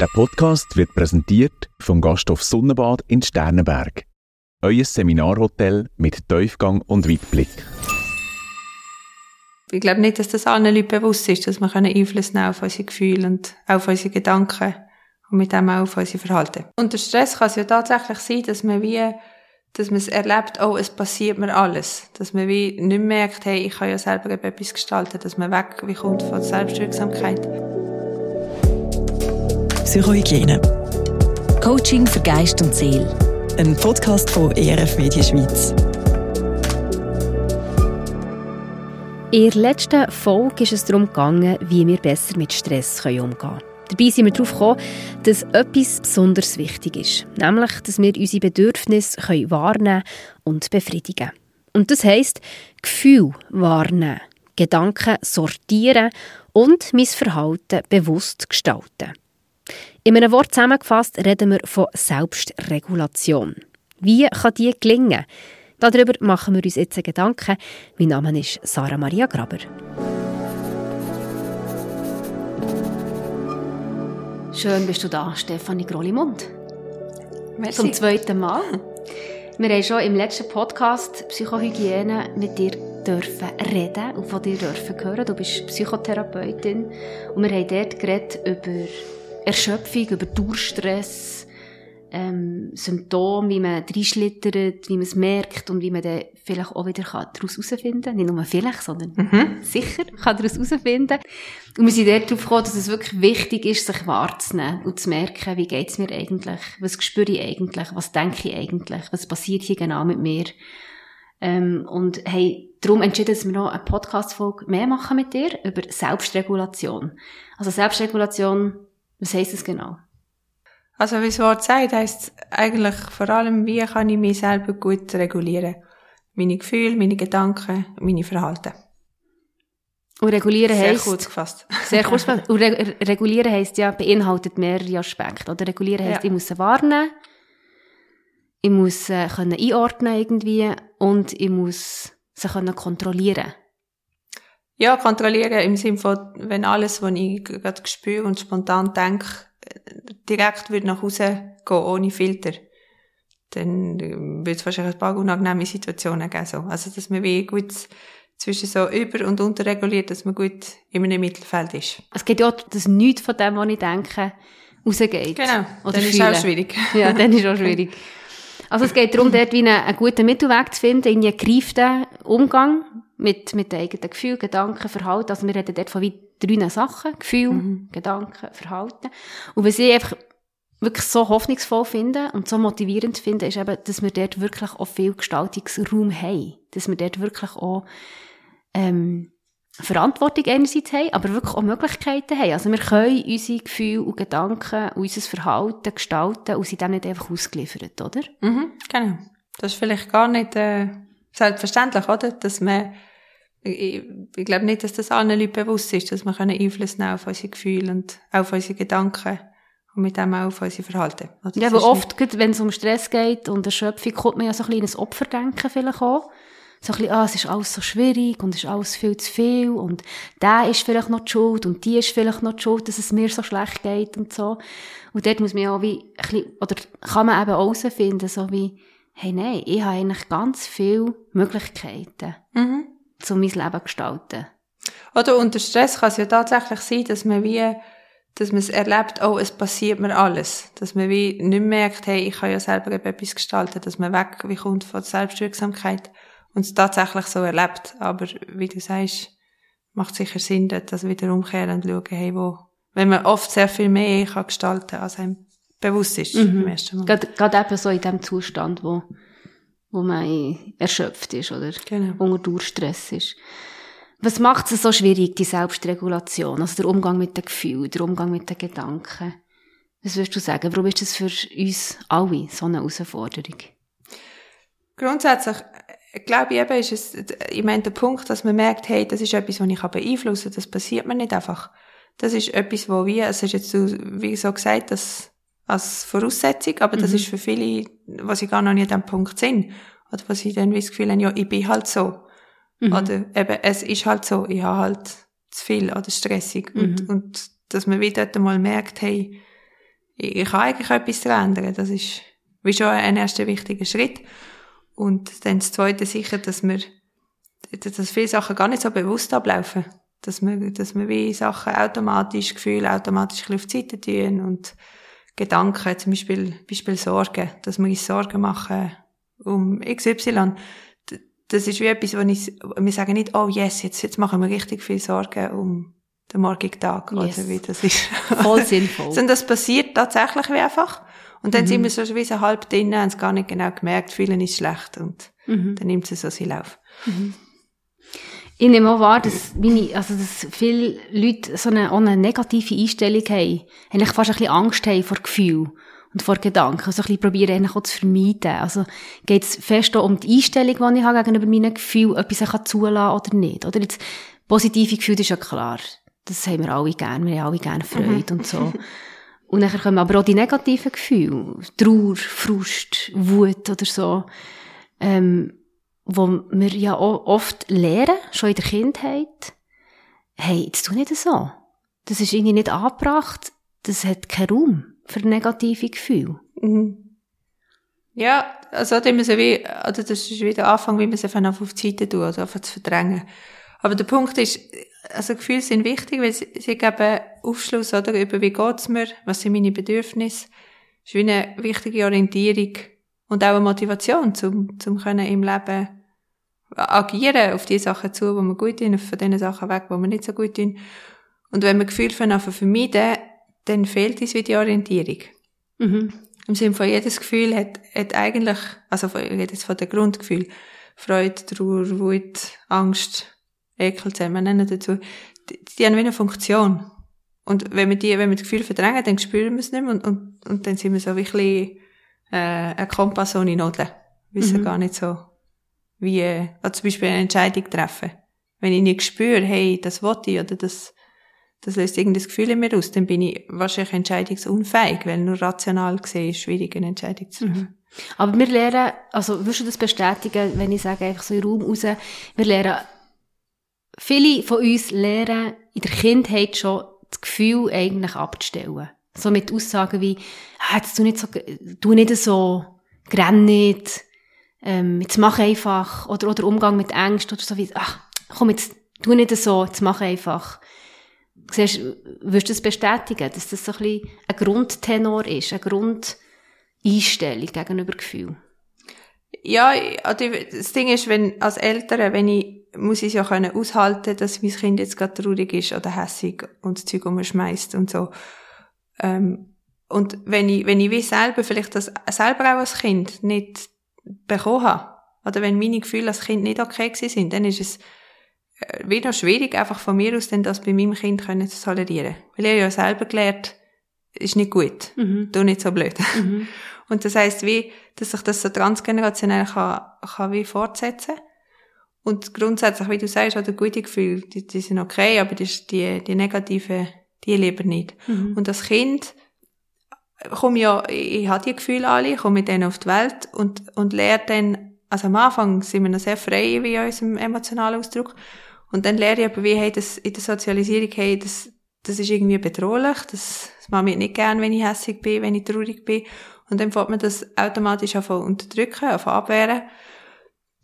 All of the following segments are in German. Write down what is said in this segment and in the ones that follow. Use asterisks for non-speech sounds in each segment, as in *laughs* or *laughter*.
Der Podcast wird präsentiert vom Gasthof Sonnenbad in Sternenberg. Euer Seminarhotel mit Tiefgang und Weitblick. Ich glaube nicht, dass das allen Leuten bewusst ist, dass wir Einfluss nehmen auf unsere Gefühle und auf unsere Gedanken und mit dem auch auf unser Verhalten. Unter Stress kann es ja tatsächlich sein, dass man wie dass man es erlebt, oh, es passiert mir alles. Dass man wie nicht merkt, hey, ich kann ja selber etwas gestalten, dass man weg wie kommt von Selbstwirksamkeit. Psychohygiene. Coaching für Geist und Seele. Ein Podcast von ERF Media Schweiz. In der letzten Folge ist es darum gegangen, wie wir besser mit Stress umgehen können. Dabei sind wir darauf gekommen, dass etwas besonders wichtig ist. Nämlich, dass wir unsere Bedürfnisse wahrnehmen und befriedigen Und das heisst, Gefühl wahrnehmen, Gedanken sortieren und mein Verhalten bewusst gestalten. In einem Wort zusammengefasst reden wir von Selbstregulation. Wie kann die gelingen? Darüber machen wir uns jetzt Gedanken. Mein Name ist Sarah Maria Graber. Schön bist du da, Stefanie Grollimund. Merci. Zum zweiten Mal. Wir haben schon im letzten Podcast Psychohygiene mit dir dürfen reden und von dir dürfen hören. Du bist Psychotherapeutin und wir haben dort geredet über Erschöpfung, über Durchstress, ähm, Symptome, wie man reinschlittert, wie man es merkt und wie man dann vielleicht auch wieder daraus herausfinden kann. Nicht nur vielleicht, sondern mhm. sicher kann daraus herausfinden. Und wir sind darauf gekommen, dass es wirklich wichtig ist, sich wahrzunehmen und zu merken, wie geht es mir eigentlich, was spüre ich eigentlich, was denke ich eigentlich, was passiert hier genau mit mir. Ähm, und hey, darum entschieden, dass wir noch eine Podcast-Folge mehr machen mit dir über Selbstregulation. Also Selbstregulation, was heisst das genau? Also wie das Wort sagt, heisst eigentlich vor allem, wie kann ich mich selber gut regulieren. Meine Gefühle, meine Gedanken, meine Verhalten. Und regulieren sehr heisst... Sehr kurz gefasst. Sehr kurz gefasst. *laughs* Und re regulieren heisst ja, beinhaltet mehrere Aspekte. Oder regulieren heisst, ja. ich muss sie warnen, ich muss sie können einordnen irgendwie und ich muss sie können kontrollieren. Ja, kontrollieren im Sinne von, wenn alles, was ich gerade spüre und spontan denke, direkt würde nach Hause gehen, ohne Filter, dann würde es wahrscheinlich ein paar unangenehme Situationen geben. So. Also, dass man wie gut zwischen so über- und unterreguliert, dass man gut in einem Mittelfeld ist. Es geht ja auch, dass nichts von dem, was ich denke, rausgeht. Genau, Oder dann fühlen. ist auch schwierig. *laughs* Ja, dann ist auch schwierig. Also es geht darum, dort wie einen, einen guten Mittelweg zu finden, in einen gereiften Umgang mit, mit den eigenen Gefühlen, Gedanken, Verhalten. Also wir reden dort von wie drei Sachen. Gefühl, mhm. Gedanken, Verhalten. Und was ich einfach wirklich so hoffnungsvoll finde und so motivierend finde, ist eben, dass wir dort wirklich auch viel Gestaltungsraum haben. Dass wir dort wirklich auch, ähm, Verantwortung einerseits haben, aber wirklich auch Möglichkeiten haben. Also wir können unsere Gefühle und Gedanken und unser Verhalten gestalten und sind dem nicht einfach ausgeliefert, oder? Mhm, genau. Das ist vielleicht gar nicht äh, selbstverständlich, oder? Dass man ich, ich glaube nicht, dass das allen Leuten bewusst ist, dass wir Einfluss nehmen auf unsere Gefühle und auf unsere Gedanken und mit dem auch auf unser Verhalten. Also ja, aber oft, wenn es um Stress geht und Erschöpfung, kommt man ja so ein kleines Opferdenken vielleicht auch. So ein bisschen, ah, es ist alles so schwierig und es ist alles viel zu viel und der ist vielleicht noch die Schuld und die ist vielleicht noch die Schuld, dass es mir so schlecht geht und so. Und dort muss man ja auch wie, ein bisschen, oder kann man eben herausfinden, so wie, hey, nein, ich habe eigentlich ganz viele Möglichkeiten. Mhm so mein Leben gestalten. Oder unter Stress kann es ja tatsächlich sein, dass man wie, dass man es erlebt, oh, es passiert mir alles. Dass man wie nicht merkt, hey, ich kann ja selber etwas gestalten, dass man weg wie kommt von der Selbstwirksamkeit und es tatsächlich so erlebt. Aber wie du sagst, macht sicher Sinn, dort das wieder umkehren und schauen, hey, wo, wenn man oft sehr viel mehr kann gestalten, als einem bewusst ist mhm. im ersten Mal. Gerade, gerade eben so in dem Zustand, wo wo man erschöpft ist oder genau. unter Durchstress ist. Was macht es so schwierig, die Selbstregulation, also der Umgang mit den Gefühlen, der Umgang mit den Gedanken? Was würdest du sagen? Warum ist das für uns alle so eine Herausforderung? Grundsätzlich glaube ich eben, ist es, ich meine, der Punkt, dass man merkt, hey, das ist etwas, was ich beeinflussen kann, das passiert mir nicht einfach. Das ist etwas, wo wir, es ist jetzt, wie so gesagt, dass als Voraussetzung, aber das mhm. ist für viele, was ich gar noch nicht an dem Punkt sind, oder was ich dann das Gefühl habe, ja, ich bin halt so. Mhm. Oder eben, es ist halt so, ich habe halt zu viel oder stressig. Mhm. Und, und dass man wieder mal merkt, hey, ich, ich kann eigentlich etwas daran ändern. Das ist wie schon ein erster wichtiger Schritt. Und dann das Zweite sicher, dass wir, dass viele Sachen gar nicht so bewusst ablaufen. Dass wir, dass wir wie Sachen automatisch, Gefühle automatisch auf die Seite tun und Gedanken, zum Beispiel, Beispiel Sorgen, dass wir uns Sorgen machen um XY. Das ist wie etwas, wo ich, wir sagen nicht, oh yes, jetzt, jetzt machen wir richtig viel Sorgen um den morgigen Tag, yes. oder wie das ist. *laughs* Voll sinnvoll. Sondern das passiert tatsächlich wie einfach. Und dann mhm. sind wir so wie so halb drinnen, haben es gar nicht genau gemerkt, vielen ist schlecht und mhm. dann nimmt es so seinen Lauf. Mhm. Ich nehme auch wahr, dass, meine, also, dass viele Leute so eine, eine negative Einstellung haben, eigentlich fast ein bisschen Angst haben vor Gefühl und vor Gedanken. Also ein bisschen probieren, eigentlich auch zu vermeiden. Also geht es fest um die Einstellung, die ich habe gegenüber meinen Gefühlen, ob ich sie zulassen oder nicht. Oder jetzt, positive Gefühle ist ja klar. Das haben wir alle gerne. Wir haben alle gerne Freude mhm. und so. Und dann kommen aber auch die negativen Gefühle. Trauer, Frust, Wut oder so. Ähm, wo wir ja oft lernen, schon in der Kindheit, hey, jetzt tu nicht so. Das ist irgendwie nicht angebracht. Das hat keinen Raum für negative Gefühle. Mhm. Ja, also das ist wieder Anfang, wie man sie auf die Seite tun, also einfach zu verdrängen. Aber der Punkt ist, also Gefühle sind wichtig, weil sie, sie geben Aufschluss oder, über wie geht's mir, was sind meine Bedürfnisse. Das ist wie eine wichtige Orientierung und auch eine Motivation, zum, zum können im Leben agieren auf die Sachen zu, wo wir gut sind, von den Sachen weg, wo wir nicht so gut sind. Und wenn wir Gefühle von vermeiden, dann fehlt uns wie die Orientierung. Mhm. Im Sinne von jedes Gefühl hat, hat eigentlich, also jedes von der Grundgefühl, Freude, Trauer, Wut, Angst, Ekel zusammen nennen dazu, die, die haben wie eine Funktion. Und wenn wir die, wenn wir das Gefühl verdrängen, dann spüren wir es nicht mehr und, und, und dann sind wir so wirklich, äh, ein Kompass ohne Nodeln. Wissen mhm. gar nicht so, wie, äh, zum Beispiel eine Entscheidung treffen. Wenn ich nicht spüre, hey, das wollte ich oder das, das löst irgendein Gefühl in mir aus, dann bin ich wahrscheinlich entscheidungsunfähig, weil nur rational gesehen ist schwierig, eine Entscheidung zu treffen. Mhm. Aber wir lernen, also würdest du das bestätigen, wenn ich sage einfach so im Raum raus, wir lernen viele von uns lernen in der Kindheit schon das Gefühl eigentlich abzustellen. So mit Aussagen wie, ah, jetzt tu nicht so, tu nicht so, grenn nicht, ähm, jetzt mach einfach, oder, oder Umgang mit Ängsten, oder so wie, ach, komm jetzt, tu nicht so, jetzt mach einfach. Siehst, würdest du das bestätigen, dass das so ein bisschen ein Grundtenor ist, eine Grundeinstellung gegenüber Gefühl? Ja, also das Ding ist, wenn, als Eltern, wenn ich muss ich ja können aushalten, dass mein Kind jetzt gerade traurig ist oder hässig und das Zeug umschmeißt und so. Ähm, und wenn ich, wenn ich wie selber vielleicht das selber auch als Kind nicht bekommen habe, oder wenn meine Gefühle als Kind nicht okay sind, dann ist es äh, wieder schwierig, einfach von mir aus dann das bei meinem Kind können zu tolerieren. Weil ich ja selber gelernt, ist nicht gut. Mhm. Du nicht so blöd. Mhm. *laughs* Und das heißt wie, dass sich das so transgenerationell kann, kann wie fortsetzen. Und grundsätzlich, wie du sagst, oder gute Gefühle, die, die sind okay, aber die, die, die negativen, die lieber nicht. Mhm. Und das Kind komme ja, ich habe die Gefühle alle, komme mit denen auf die Welt und, und lehre dann, also am Anfang sind wir noch sehr frei wie in unserem emotionalen Ausdruck. Und dann lehre ich aber, wie, hey, das, in der Sozialisierung, hey, das, das ist irgendwie bedrohlich, das, das mache ich nicht gern, wenn ich hässlich bin, wenn ich traurig bin. Und dann fängt man das automatisch anfangen unterdrücken, anfangen abwehren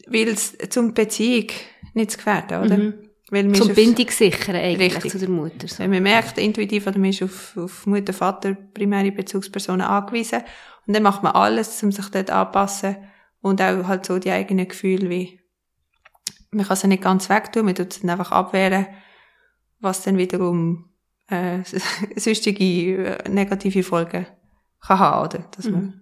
weil es zum Beziehung nicht zu gefährden, oder? Mhm. Weil zum Bindung sichern eigentlich richtig. zu der Mutter. So. Wenn man merkt, intuitiv, oder man ist auf, auf Mutter, Vater, primäre Bezugspersonen angewiesen. Und dann macht man alles, um sich dort anpassen. Und auch halt so die eigenen Gefühle wie, man kann sie nicht ganz wegtun, man tut sie dann einfach abwehren, was dann wiederum, äh, *laughs* sonstige äh, negative Folgen kann haben, oder? Dass man mhm.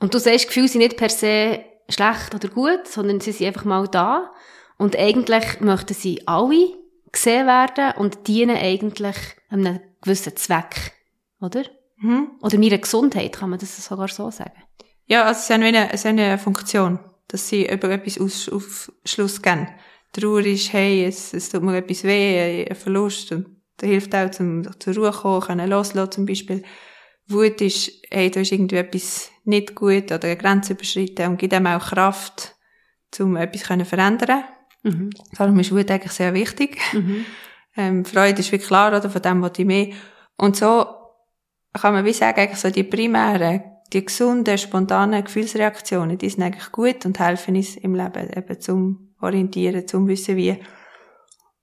Und du sagst, Gefühle sind nicht per se schlecht oder gut, sondern sie sind einfach mal da. Und eigentlich möchten sie alle gesehen werden und dienen eigentlich einem gewissen Zweck. Oder? Mhm. Oder meiner Gesundheit, kann man das sogar so sagen. Ja, also sie haben eine, sie haben eine Funktion, dass sie über etwas Aufschluss geben. Trauer ist, hey, es, es tut mir etwas weh, ein Verlust, und das hilft auch, zum zur Ruhe kommen, können loslassen zum Beispiel. Wut ist, hey, da ist irgendwie etwas nicht gut oder eine Grenze überschritten und gibt einem auch Kraft, um etwas zu verändern. Mhm. Darum ist Wut eigentlich sehr wichtig. Mhm. Ähm, Freude ist wie klar, oder, von dem was ich mehr. Und so kann man wie sagen, eigentlich so die primären, die gesunden, spontanen Gefühlsreaktionen, die sind eigentlich gut und helfen uns im Leben eben zum Orientieren, zum Wissen wie.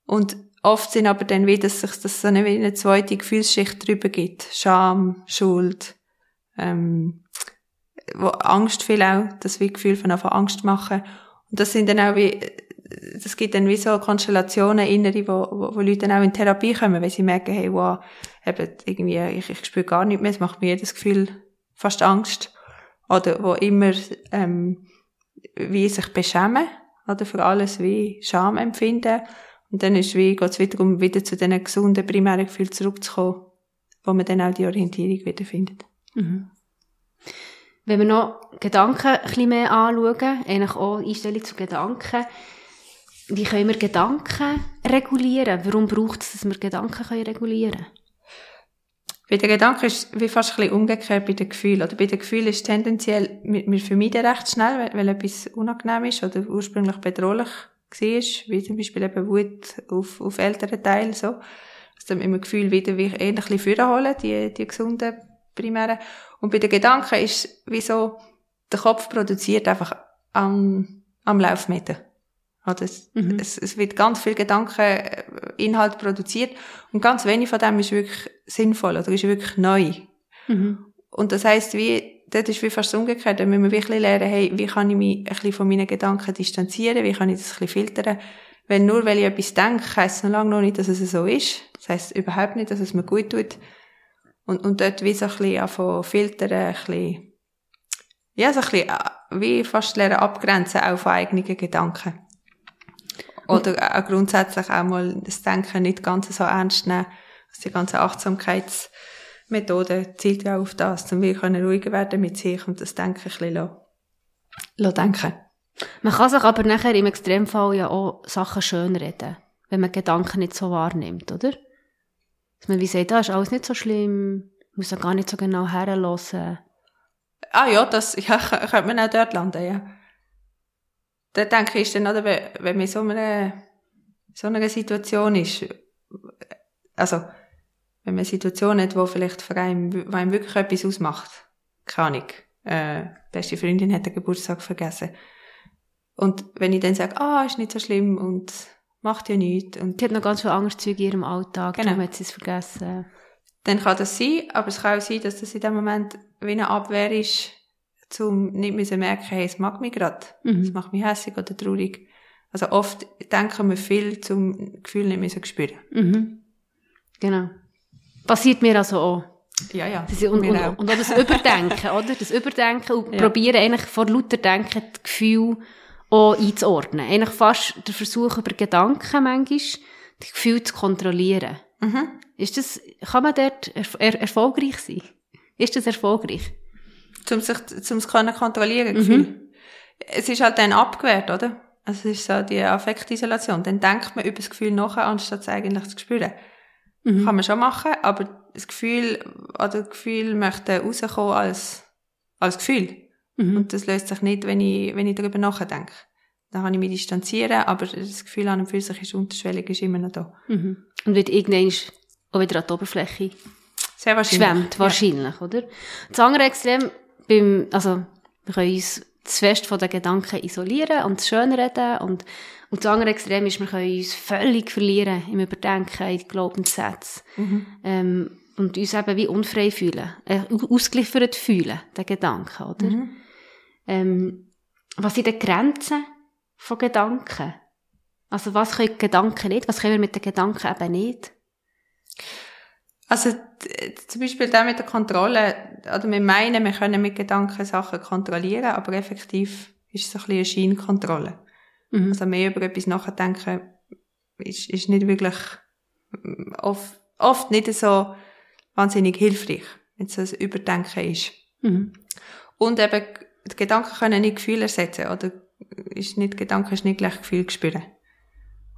Und oft sind aber dann wieder, dass sich das so eine, eine zweite Gefühlsschicht drüber gibt. Scham, Schuld, ähm, wo Angst viel auch, das wie Gefühl von einfach Angst machen. Und das sind dann auch wie, das gibt dann wie so Konstellationen innere, wo, wo, wo Leute dann auch in Therapie kommen, weil sie merken, hey, wow, eben irgendwie, ich, ich spüre gar nicht mehr, es macht mir jedes Gefühl fast Angst. Oder wo immer, ähm, wie sich beschämen, oder für alles wie Scham empfinden. Und dann ist wie, geht's wieder um wieder zu diesen gesunden primären Gefühlen zurückzukommen, wo man dann auch die Orientierung wieder findet. Mhm. Wenn wir noch Gedanken ein bisschen mehr anschauen, eigentlich auch Einstellung zu Gedanken, wie können wir Gedanken regulieren? Warum braucht es, dass wir Gedanken regulieren können? Bei den Gedanken ist wie fast ein bisschen umgekehrt bei den Gefühlen. Oder bei den Gefühlen ist tendenziell, wir vermeiden recht schnell, weil, weil etwas unangenehm ist oder ursprünglich bedrohlich war, wie zum Beispiel eben Wut auf, auf älteren Teilen, so. Also dann immer Gefühl wieder wie ein bisschen vorholen, die, die gesunden primären. Und bei den Gedanken ist wie so, der Kopf produziert einfach am, am Laufmeter. Oder es, mhm. es, es wird ganz viel Gedankeninhalt äh, produziert und ganz wenig von dem ist wirklich sinnvoll oder ist wirklich neu. Mhm. Und das heißt, wie, das ist wie fast umgekehrt, da müssen wir wirklich lernen, hey, wie kann ich mich ein bisschen von meinen Gedanken distanzieren, wie kann ich das ein bisschen filtern. Wenn nur, weil ich etwas denke, heisst es noch lange noch nicht, dass es so ist. Das heisst überhaupt nicht, dass es mir gut tut. Und, und dort wie so ein bisschen von filtern, ein bisschen, ja, so ein bisschen, äh, wie fast lernen abgrenzen auch von eigenen Gedanken. Oder auch grundsätzlich auch mal das Denken nicht ganz so ernst nehmen. Also die ganze Achtsamkeitsmethode zielt ja auf das, um wir können ruhiger werden mit sich und das Denken ein bisschen lassen, lassen denken. Man kann sich aber nachher im Extremfall ja auch Sachen schön reden, wenn man Gedanken nicht so wahrnimmt, oder? Dass man wie sagt, das ah, ist alles nicht so schlimm, muss ja gar nicht so genau herlassen. Ah ja, das ja, *laughs* könnte man auch dort landen, ja da denke ich dann, oder, wenn man in so einer, so einer Situation ist, also, wenn man eine Situation hat, wo vielleicht für einen, wo einem wirklich etwas ausmacht, keine Ahnung, äh, beste Freundin hat den Geburtstag vergessen. Und wenn ich dann sage, ah, ist nicht so schlimm und macht ja nichts. Und die hat noch ganz viel Angstzüge in ihrem Alltag, genau. darum hat sie es vergessen. Dann kann das sein, aber es kann auch sein, dass das in dem Moment wie eine Abwehr ist, zum nicht müssen merken, hey, es mag mich gerade, mhm. es macht mich hässlich oder traurig. Also oft denken wir viel zum Gefühl nicht mehr so spüren. Mhm. Genau. Passiert mir also auch. Ja, ja. Und, und, auch. und auch das Überdenken, oder? Das Überdenken und ja. probieren eigentlich vor lauter Denken das Gefühl auch einzuordnen. Eigentlich fast der Versuch über Gedanken manchmal, das Gefühl zu kontrollieren. Mhm. Ist das, kann man dort er, er, erfolgreich sein? Ist das erfolgreich? Um sich, um es können kontrollieren, Gefühl. Mhm. Es ist halt dann abgewehrt, oder? Also es ist so die Affektisolation. Dann denkt man über das Gefühl nachher, anstatt es eigentlich zu spüren. Mhm. Kann man schon machen, aber das Gefühl, oder das Gefühl möchte rauskommen als, als Gefühl. Mhm. Und das löst sich nicht, wenn ich, wenn ich darüber nachdenke. Dann kann ich mich distanzieren, aber das Gefühl an und für sich ist unterschwellig, ist immer noch da. Mhm. Und wird irgendwann auch wieder an die Oberfläche Sehr wahrscheinlich. schwemmt, wahrscheinlich, ja. oder? Das andere Extrem beim, also, wir können uns zu fest von den Gedanken isolieren und schönreden und, und das andere Extrem ist, wir können uns völlig verlieren im Überdenken, in Glaubenssätzen. Mhm. Ähm, und uns eben wie unfrei fühlen, äh, ausgeliefert fühlen, den Gedanken, oder? Mhm. Ähm, was sind die Grenzen von Gedanken? Also was können Gedanken nicht, was können wir mit den Gedanken eben nicht? Also zum Beispiel da mit der Kontrolle, oder wir meinen, wir können mit Gedanken Sachen kontrollieren, aber effektiv ist es ein bisschen eine Scheinkontrolle. Mhm. Also mehr über etwas nachdenken ist, ist nicht wirklich oft, oft nicht so wahnsinnig hilfreich, wenn es ein Überdenken ist. Mhm. Und eben, die Gedanken können nicht Gefühle ersetzen, oder ist nicht, Gedanken ist nicht gleich Gefühl spüren.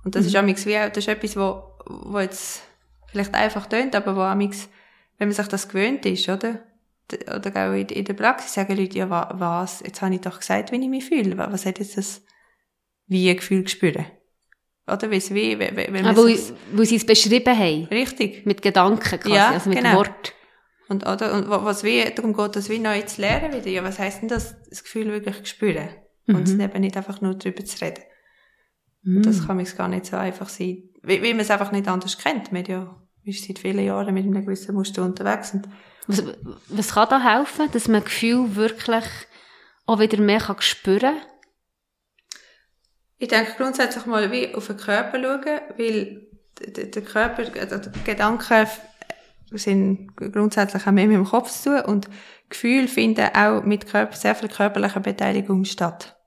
Und das mhm. ist auch wie, das ist etwas, wo, wo jetzt vielleicht einfach tönt, aber wo amix, wenn man sich das gewöhnt ist, oder? Oder auch in, der Praxis sagen Leute, ja, was, jetzt habe ich doch gesagt, wie ich mich fühle. Was hat jetzt das, wie ein Gefühl gespürt? Oder wie es wie, wenn man ah, wo, wo sie es beschrieben haben. Richtig. Mit Gedanken quasi, ja, also mit genau. Wort. Und, oder, und was wie, darum geht das wie neu zu lernen wieder. Ja, was heisst denn das? Das Gefühl wirklich spüren. Mhm. Und eben nicht einfach nur drüber zu reden. Mhm. Das kann mir gar nicht so einfach sein. Weil, weil man es einfach nicht anders kennt. Wir ja, ist seit vielen Jahren mit einem gewissen Muster unterwegs. Und was, was kann da helfen, dass man Gefühl wirklich auch wieder mehr kann spüren kann? Ich denke grundsätzlich mal wie auf den Körper schauen, weil der Körper, also die Gedanken sind grundsätzlich auch mehr mit dem Kopf zu tun und Gefühle finden auch mit Körper, sehr viel körperlicher Beteiligung statt.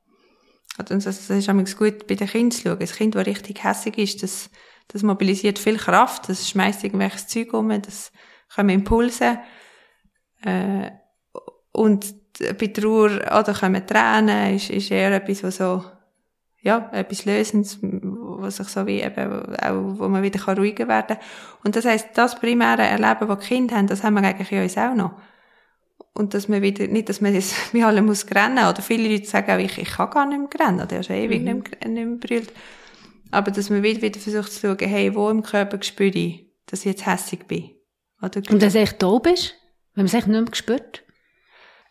Also das, ist auch gut bei den Kindern zu schauen. Ein Kind, das richtig hässig ist, das, das mobilisiert viel Kraft, das schmeißt irgendwelches Zeug um, das kommen Impulse. Äh, und bei Trauer, oder kommen Tränen, ist, ist eher etwas, was so, ja, etwas Lösendes, was sich so wie eben, auch, wo man wieder ruhiger werden kann. Und das heisst, das primäre Erleben, das die Kinder haben, das haben wir eigentlich in uns auch noch. Und dass man wieder, nicht, dass man das *laughs* wie alle muss rennen, oder viele Leute sagen auch, ich, ich kann gar nicht mehr rennen, oder ich habe schon ewig mhm. nicht, mehr, nicht mehr brüllt. Aber dass man wieder, wieder versucht zu schauen, hey, wo im Körper spüre ich, dass ich jetzt hässig bin. Oder Und dass du echt da bist? Wenn man es echt nicht mehr spürt?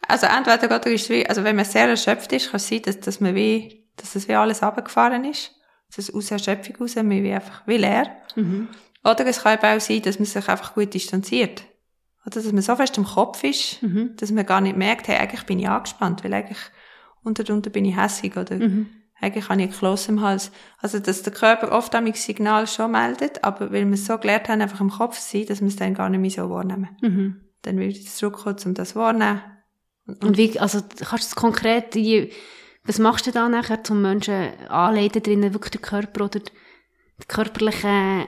Also entweder geht ist wie, also wenn man sehr erschöpft ist, kann es sein, dass, dass man wie, dass es wie alles runtergefahren ist. Dass es aus Erschöpfung raus, man wie einfach wie leer. Mhm. Oder es kann eben auch sein, dass man sich einfach gut distanziert. Oder dass man so fest im Kopf ist, mhm. dass man gar nicht merkt, hey, eigentlich bin ich angespannt, weil eigentlich unter drunter bin ich hässig oder mhm. eigentlich habe ich ein Kloß im Hals. Also, dass der Körper oft am Signal schon meldet, aber weil wir es so gelernt haben, einfach im Kopf zu sein, dass wir es dann gar nicht mehr so wahrnehmen. Mhm. Dann würde ich zurückkommen, um das wahrnehmen. Und, und wie, also, kannst du das konkret, was machst du da nachher, zum Menschen anleiten, drinnen wirklich den Körper oder die körperlichen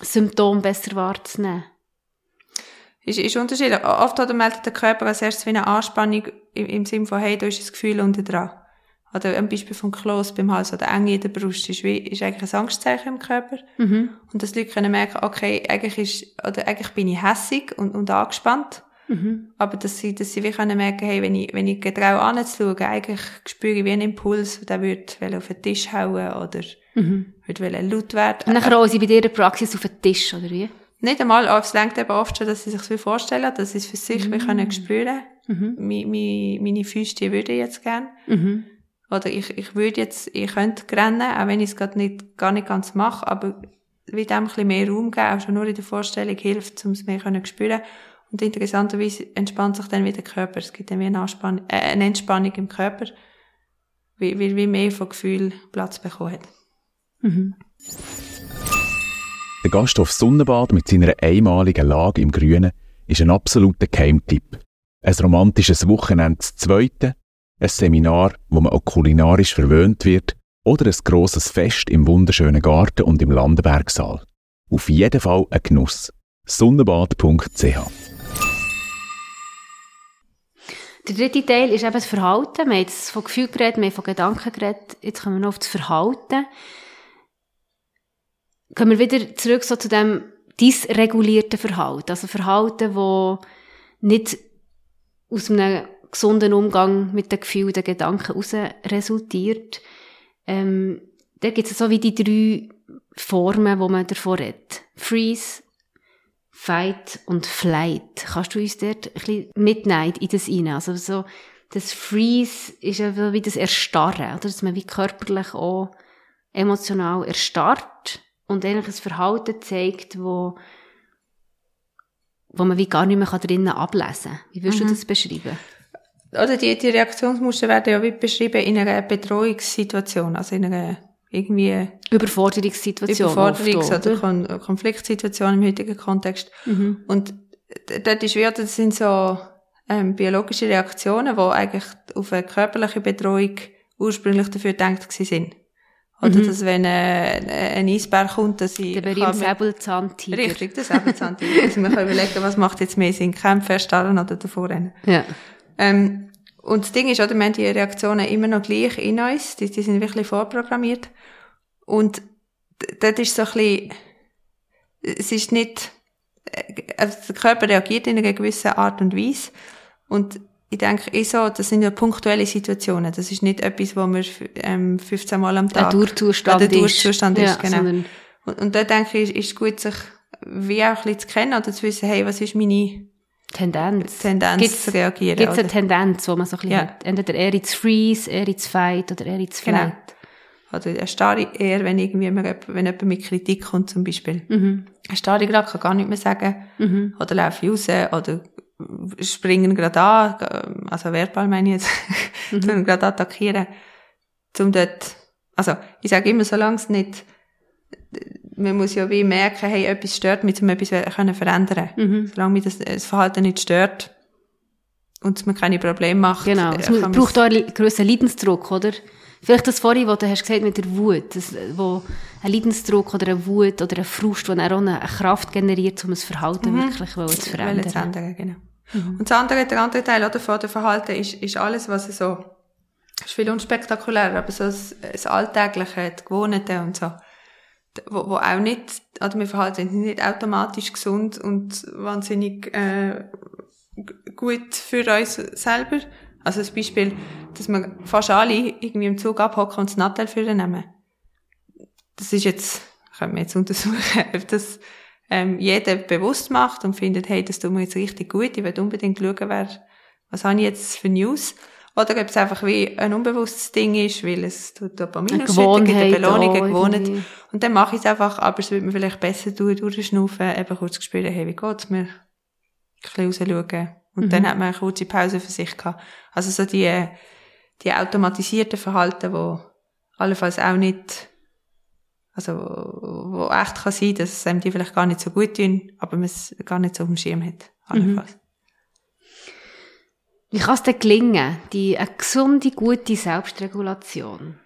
Symptome besser wahrzunehmen? Ist, ist unterschiedlich. Oft oder meldet der Körper als erstes wie eine Anspannung im, im Sinne von, hey, da ist ein Gefühl unten dran. Oder ein Beispiel vom Kloß beim Hals oder Enge in der Brust ist, wie, ist eigentlich ein Angstzeichen im Körper. Mhm. Und dass Leute können merken, okay, eigentlich ist, oder eigentlich bin ich hässig und, und angespannt. Mhm. Aber dass sie, dass sie wie können merken, hey, wenn ich, wenn ich getraue anzuschauen, eigentlich spüre ich wie einen Impuls, der würde auf den Tisch hauen oder mhm. würde laut werden. Und dann auch sie bei dir Praxis auf den Tisch, oder wie? Nicht einmal, aber es längt eben oft schon, dass sie sich vorstellen, dass sie es für sich mhm. können spüren mhm. meine, meine Füße die würde ich jetzt gern. Mhm. Oder ich, ich würde jetzt, ich könnte rennen, auch wenn ich es gerade nicht, gar nicht ganz mache, aber wie dem ein bisschen mehr Raum geben, auch schon nur in der Vorstellung hilft, um es mehr können spüren. Und interessanterweise entspannt sich dann wieder der Körper. Es gibt dann wie eine, Anspannung, äh, eine Entspannung im Körper, weil, weil wie mehr von Gefühl Platz bekommen hat. Mhm. Der Gasthof Sonnenbad mit seiner einmaligen Lage im Grünen ist ein absoluter Keimtipp. Ein romantisches Wochenende zu zweite, ein Seminar, wo man auch kulinarisch verwöhnt wird, oder ein grosses Fest im wunderschönen Garten und im Landenbergsaal. Auf jeden Fall ein Genuss. Sonnenbad.ch Der dritte Teil ist eben das Verhalten. Wir haben jetzt von Gefühl geredet, wir haben von Gedanken geredet. Jetzt kommen wir noch auf das Verhalten kommen wir wieder zurück so zu dem dysregulierten Verhalten. Also Verhalten, wo nicht aus einem gesunden Umgang mit den Gefühlen, den Gedanken heraus resultiert. Ähm, da gibt es so wie die drei Formen, wo man davor redet. Freeze, Fight und Flight. Kannst du uns dort ein bisschen mitnehmen in das rein? Also so, das Freeze ist ja wie das Erstarren, oder? Dass man wie körperlich auch emotional erstarrt und eigentlich ein Verhalten zeigt, wo, wo man wie gar nicht mehr drinnen ablesen kann. Wie würdest mhm. du das beschreiben? Oder die, die Reaktionsmuster werden ja wie beschrieben in einer Bedrohungssituation, also in einer irgendwie Überforderungssituation. Überforderungs- oder, Kon Konfliktsituation im heutigen Kontext. Mhm. Und dort ist wie, das sind so ähm, biologische Reaktionen, die eigentlich auf eine körperliche Bedrohung ursprünglich dafür gedacht sind. Oder mhm. dass wenn äh, ein Eisbär kommt, dass ich... Der berühmte Säbelzahntiger. Richtig, der Säbelzahntiger. *laughs* also man kann überlegen, was macht jetzt mehr Sinn, kämpfen, erstarren oder davor rennen. Ja. Ähm, und das Ding ist, oder, wir haben die Reaktionen immer noch gleich in uns, die, die sind wirklich vorprogrammiert. Und dort ist so ein bisschen, es ist nicht, äh, also der Körper reagiert in einer gewissen Art und Weise. Und ich denke, ich so, das sind ja punktuelle Situationen. Das ist nicht etwas, wo man ähm, 15 Mal am Tag... Ein Durchzustand ist. Ein Durchzustand ist, ja, genau. Und, und da denke ich, ist es gut, sich wie auch ein bisschen zu kennen oder zu wissen, hey, was ist meine, Tendenz. Tendenz Gibt's- zu reagieren. Gibt es eine? Tendenz, wo man so ein bisschen Ja. hat? Entweder eher ins Freeze, eher ins Fight oder eher ins Genau. Flight. Oder eine starre eher, wenn irgendwie wenn jemand mit Kritik kommt, zum Beispiel. Mhm. Eine starre gerade kann gar nicht mehr sagen. Mhm. Oder laufe ich raus, oder springen gerade an, also verbal meine ich jetzt, *laughs* Mhm. gerade attackieren, um dort, also, ich sage immer, solange es nicht, man muss ja wie merken, hey, etwas stört mich, um etwas können verändern. Mhm. Solange mich das, das Verhalten nicht stört und mir keine Probleme macht. Genau. äh, Es braucht auch einen gewissen Leidensdruck, oder? Vielleicht das vorhin, was du hast gesagt mit der Wut, das, wo ein Leidensdruck oder eine Wut oder ein Frust, dann auch eine Kraft generiert, um ein Verhalten wirklich zu Mhm. Wollen zu verändern. ändern, genau. Und das andere, der andere Teil oder, von dem Verhalten ist, ist alles, was so, ist viel unspektakulärer, aber so das, das Alltägliche, das Gewohnte und so, wo, wo auch nicht, oder wir verhalten uns nicht automatisch gesund und wahnsinnig äh, gut für uns selber. Also das Beispiel, dass wir fast alle irgendwie im Zug abhocken und das Nattel für nehmen. Das ist jetzt, können wir jetzt untersuchen, *laughs* ob das ähm, jeder bewusst macht und findet, hey, das tut mir jetzt richtig gut, ich will unbedingt schauen, wer, was habe ich jetzt für News. Oder ob es einfach wie ein unbewusstes Ding ist, weil es tut Dopamin ausschütten, gibt eine Belohnung, auch eine Gewohnheit. irgendwie. Und dann mache ich es einfach, aber es würde mir vielleicht besser tun, durchschnaufen, eben kurz spüren, hey, wie geht's mir? Ein bisschen rausschauen. Und Mhm. dann hat man eine kurze Pause für sich gehabt. Also so die, die automatisierten Verhalten, wo allenfalls auch nicht, also, wo echt kann sein, dass es einem die vielleicht gar nicht so gut tun, aber man es gar nicht so auf dem Schirm hat. Allenfalls. Wie kann es denn gelingen, die, eine gesunde, gute Selbstregulation?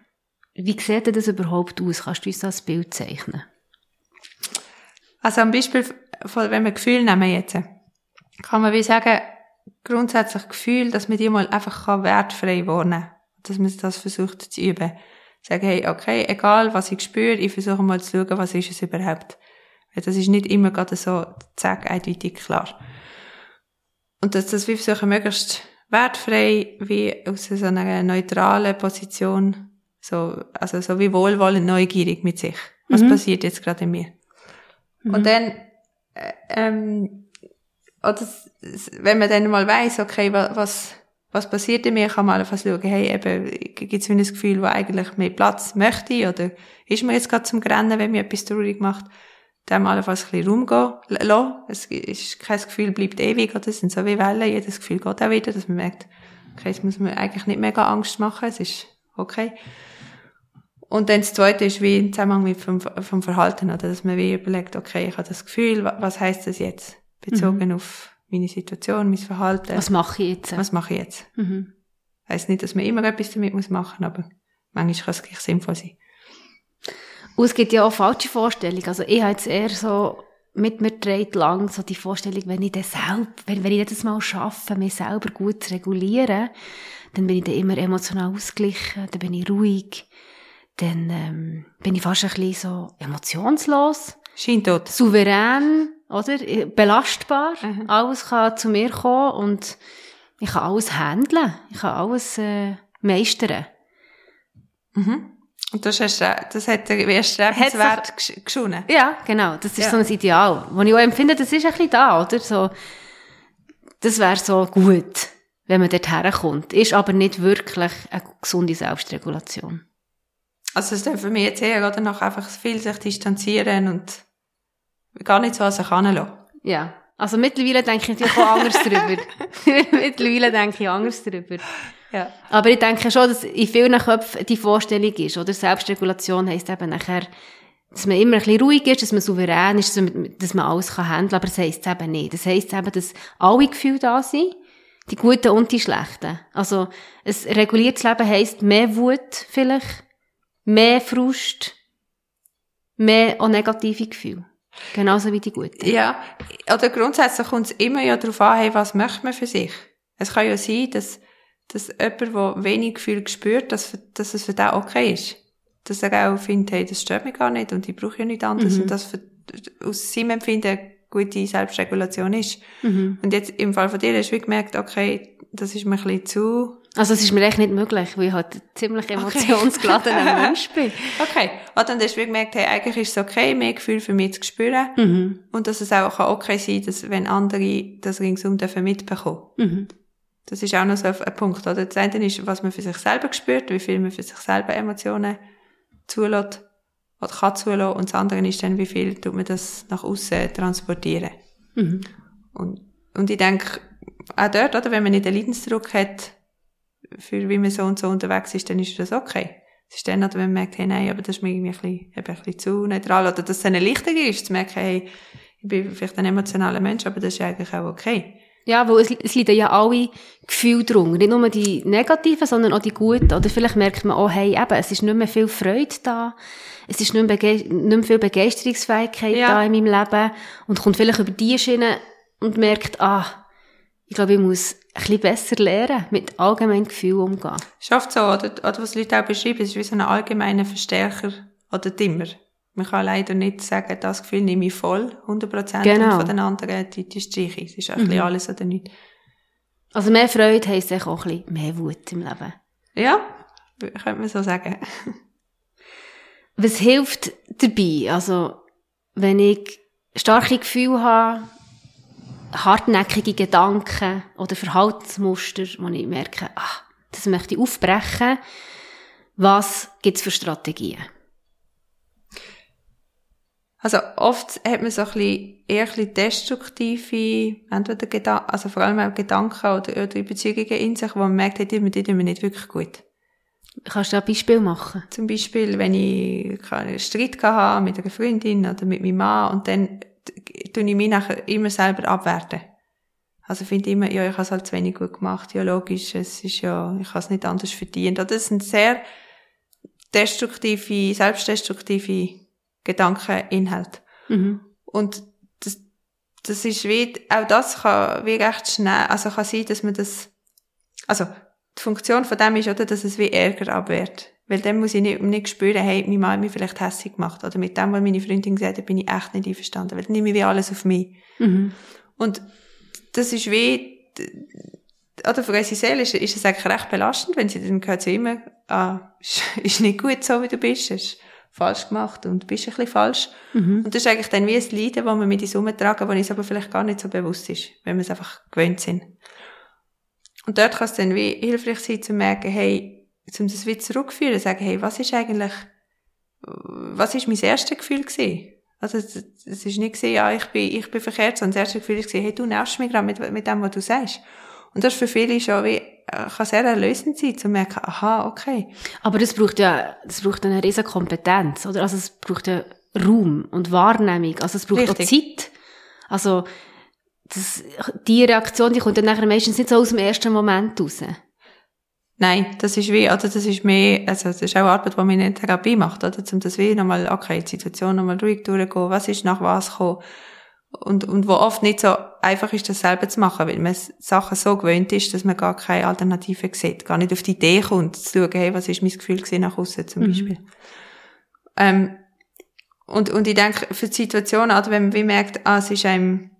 Wie sieht denn das überhaupt aus? Kannst du uns das Bild zeichnen? Also am Beispiel von, wenn wir Gefühle nehmen jetzt, kann man wie sagen, grundsätzlich Gefühl, dass man die mal einfach wertfrei wahrnehmen kann. Dass man das versucht zu üben. Sagen, hey, okay, egal was ich spüre, ich versuche mal zu schauen, was ist es überhaupt. Weil das ist nicht immer gerade so, zack, eindeutig klar. Und dass das wie versuchen, möglichst wertfrei, wie aus so einer neutralen Position, so, also so wie wohlwollend neugierig mit sich. Was Mhm. passiert jetzt gerade in mir? Und dann, äh, ähm, oder wenn man dann mal weiss, okay, wa- was, was passiert in mir, kann man einfach schauen, hey, eben, gibt es mir ein Gefühl, wo eigentlich mehr Platz möchte, oder ist mir jetzt gerade zum Grennen, wenn mir etwas traurig macht, dem allenfalls ein bisschen Raum gehen, lassen. Es ist kein Gefühl bleibt ewig, oder es sind so wie Wellen, jedes Gefühl geht auch wieder, dass man merkt, okay, es muss mir eigentlich nicht mega Angst machen, es ist okay. Und dann das Zweite ist wie im Zusammenhang mit vom, vom Verhalten, oder dass man wie überlegt, okay, ich habe das Gefühl, wa- was heißt das jetzt? Bezogen auf meine Situation, mein Verhalten. Was mache ich jetzt? was mache ich jetzt? Mhm. Heißt nicht, dass man immer etwas damit muss machen, aber manchmal kann es gleich sinnvoll sein. Und es gibt ja auch falsche Vorstellungen. Also ich habe jetzt eher so mit mir dreht lang so die Vorstellung, wenn ich das selber, wenn, wenn ich das mal schaffe, mich selber gut zu regulieren, dann bin ich dann immer emotional ausgeglichen, dann bin ich ruhig, dann ähm, bin ich fast ein bisschen so emotionslos, Scheintod. souverän, oder? Belastbar. Mhm. Alles kann zu mir kommen und ich kann alles handeln. Ich kann alles äh, meistern. Mhm. Und das, hast, das hat der Erstrebenswert gesch- geschonen. Ja, genau. Das ist Ja. so ein Ideal. Wo ich auch empfinde, das ist ein bisschen da, oder? So, das wäre so gut, wenn man dort herkommt. Ist aber nicht wirklich eine gesunde Selbstregulation. Also es dürfen wir jetzt eher oder noch einfach viel sich distanzieren und gar nicht so an sich heranlassen. Ja. Also mittlerweile denke ich natürlich auch anders drüber. *laughs* mittlerweile denke ich anders drüber. Ja. Aber ich denke schon, dass in vielen Köpfen die Vorstellung ist, oder? Selbstregulation heisst eben nachher, dass man immer ein bisschen ruhig ist, dass man souverän ist, dass man, alles kann handeln, aber das heisst eben nicht. Das heisst eben, dass alle Gefühle da sind, die guten und die schlechten. Also, ein reguliertes Leben heisst mehr Wut vielleicht, mehr Frust, mehr auch negative Gefühle. Genauso wie die guten. Ja, oder grundsätzlich kommt es immer ja darauf an, hey, was möchte man für sich. Es kann ja sein, dass, dass jemand, der wenig Gefühl spürt, dass, dass es für den okay ist. Dass er auch findet, hey, das stört mich gar nicht und ich brauche ja nichts anderes Mhm. und das für, aus seinem Empfinden eine gute Selbstregulation ist. Mhm. Und jetzt im Fall von dir hast du wie gemerkt, okay, das ist mir ein bisschen zu Also es ist mir echt nicht möglich, weil ich halt ein ziemlich emotionsgeladener okay. *laughs* Mensch bin. Okay. Und dann hast du gemerkt, hey, eigentlich ist es okay, mehr Gefühl für mich zu spüren. Mhm. Und dass es auch okay sein kann, dass wenn andere das ringsum dürfen mitbekommen. Mhm. Das ist auch noch so ein Punkt, oder? Das eine ist, was man für sich selber spürt, wie viel man für sich selber Emotionen zulässt oder kann zulassen. Und das andere ist dann, wie viel tut man das nach außen transportieren. Mhm. Und, und ich denke, auch dort, oder, wenn man nicht den Leidensdruck hat, für wie man so und so unterwegs ist, dann ist das okay. Es ist dann, wenn man merkt, hey, nein, aber das ist mir irgendwie ein bisschen, ein bisschen zu neutral, oder dass es dann leichter ist, zu merken, hey, ich bin vielleicht ein emotionaler Mensch, aber das ist eigentlich auch okay. Ja, weil es, es liegen ja alle Gefühle drunter. Nicht nur die negativen, sondern auch die guten. Oder vielleicht merkt man auch, hey, eben, es ist nicht mehr viel Freude da. Es ist nicht mehr, nicht mehr viel Begeisterungsfähigkeit ja. da in meinem Leben. Und kommt vielleicht über die Schiene und merkt, ah, ich glaube, ich muss ein bisschen besser lernen, mit allgemeinen Gefühlen umgehen. Schafft so, oder, oder was Leute auch beschreiben, es ist wie so ein allgemeiner Verstärker oder Dimmer. Man kann leider nicht sagen, das Gefühl nehme ich voll, 100% genau. und von den anderen die, die streiche ich. Es ist ein mhm. alles oder nicht. Also mehr Freude heisst auch ein bisschen mehr Wut im Leben. Ja, könnte man so sagen. Was hilft dabei? Also, wenn ich starke Gefühle habe, hartnäckige Gedanken oder Verhaltensmuster, wo ich merke, ach, das möchte ich aufbrechen. Was gibt's für Strategien? Also oft hat man so ein bisschen, eher ein bisschen destruktive, entweder Gedanken, also vor allem auch Gedanken oder, oder Überzeugungen in sich, wo man merkt, hey, die, tun mir nicht wirklich gut. Kannst du da ein Beispiel machen? Zum Beispiel, wenn ich einen Streit hatte mit einer Freundin oder mit meinem Mann und dann tue ich mich nachher immer selber abwerten. Also finde immer, ja, ich habe es halt zu wenig gut gemacht. Ja, logisch, es ist ja, ich habe es nicht anders verdient. Oder das sind sehr destruktive, selbstdestruktive Gedankeninhalt. Mhm. Und das, das ist wie, auch das kann wie recht schnell, also kann sein, dass man das, also die Funktion von dem ist, oder, dass es wie Ärger abwehrt. Weil dann muss ich nicht, nicht spüren, hey, mein Mann hat mich vielleicht hässlich gemacht. Oder mit dem, was meine Freundin gesagt hat, bin ich echt nicht einverstanden. Weil dann nehme ich wie alles auf mich. Mhm. Und das ist wie, oder für unsere Seele ist, ist es eigentlich recht belastend, wenn sie dann hört sie immer, ah, ist, *laughs* ist nicht gut so, wie du bist. Ist falsch gemacht und bist ein bisschen falsch. Mhm. Und das ist eigentlich dann wie ein Leiden, das man mit uns umtragen, wo uns aber vielleicht gar nicht so bewusst ist, wenn wir es einfach gewöhnt sind. Und dort kann es dann wie hilfreich sein, zu merken, hey, um das wieder zurückführen, sagen, hey, was ist eigentlich, was ist mein erstes Gefühl gewesen? Also, es, es ist nicht gesehen, ja, ich bin, ich bin verkehrt, sondern das erste Gefühl ist hey, du nervst mich gerade mit, mit dem, was du sagst. Und das ist für viele schon wie, äh, kann sehr erlösend sein, zu merken, aha, okay. Aber das braucht ja, das braucht eine riesige Kompetenz, oder? Also, es braucht ja Raum und Wahrnehmung. Also, es braucht Richtig. auch Zeit. Also, das, die Reaktion, die kommt dann nachher meistens nicht so aus dem ersten Moment raus. Nein, das ist wie, oder das ist mehr, also das ist auch Arbeit, die man in der Therapie macht, oder? Um das wie nochmal, okay, die Situation nochmal ruhig durchgehen, was ist nach was gekommen. Und, und wo oft nicht so einfach ist, das selber zu machen, weil man Sachen so gewöhnt ist, dass man gar keine Alternative sieht, gar nicht auf die Idee kommt, zu schauen, hey, was ist mein Gefühl gewesen nach außen zum mhm. Beispiel. Ähm, und, und ich denke, für die Situation, oder wenn man wie merkt, ah, es ist einem,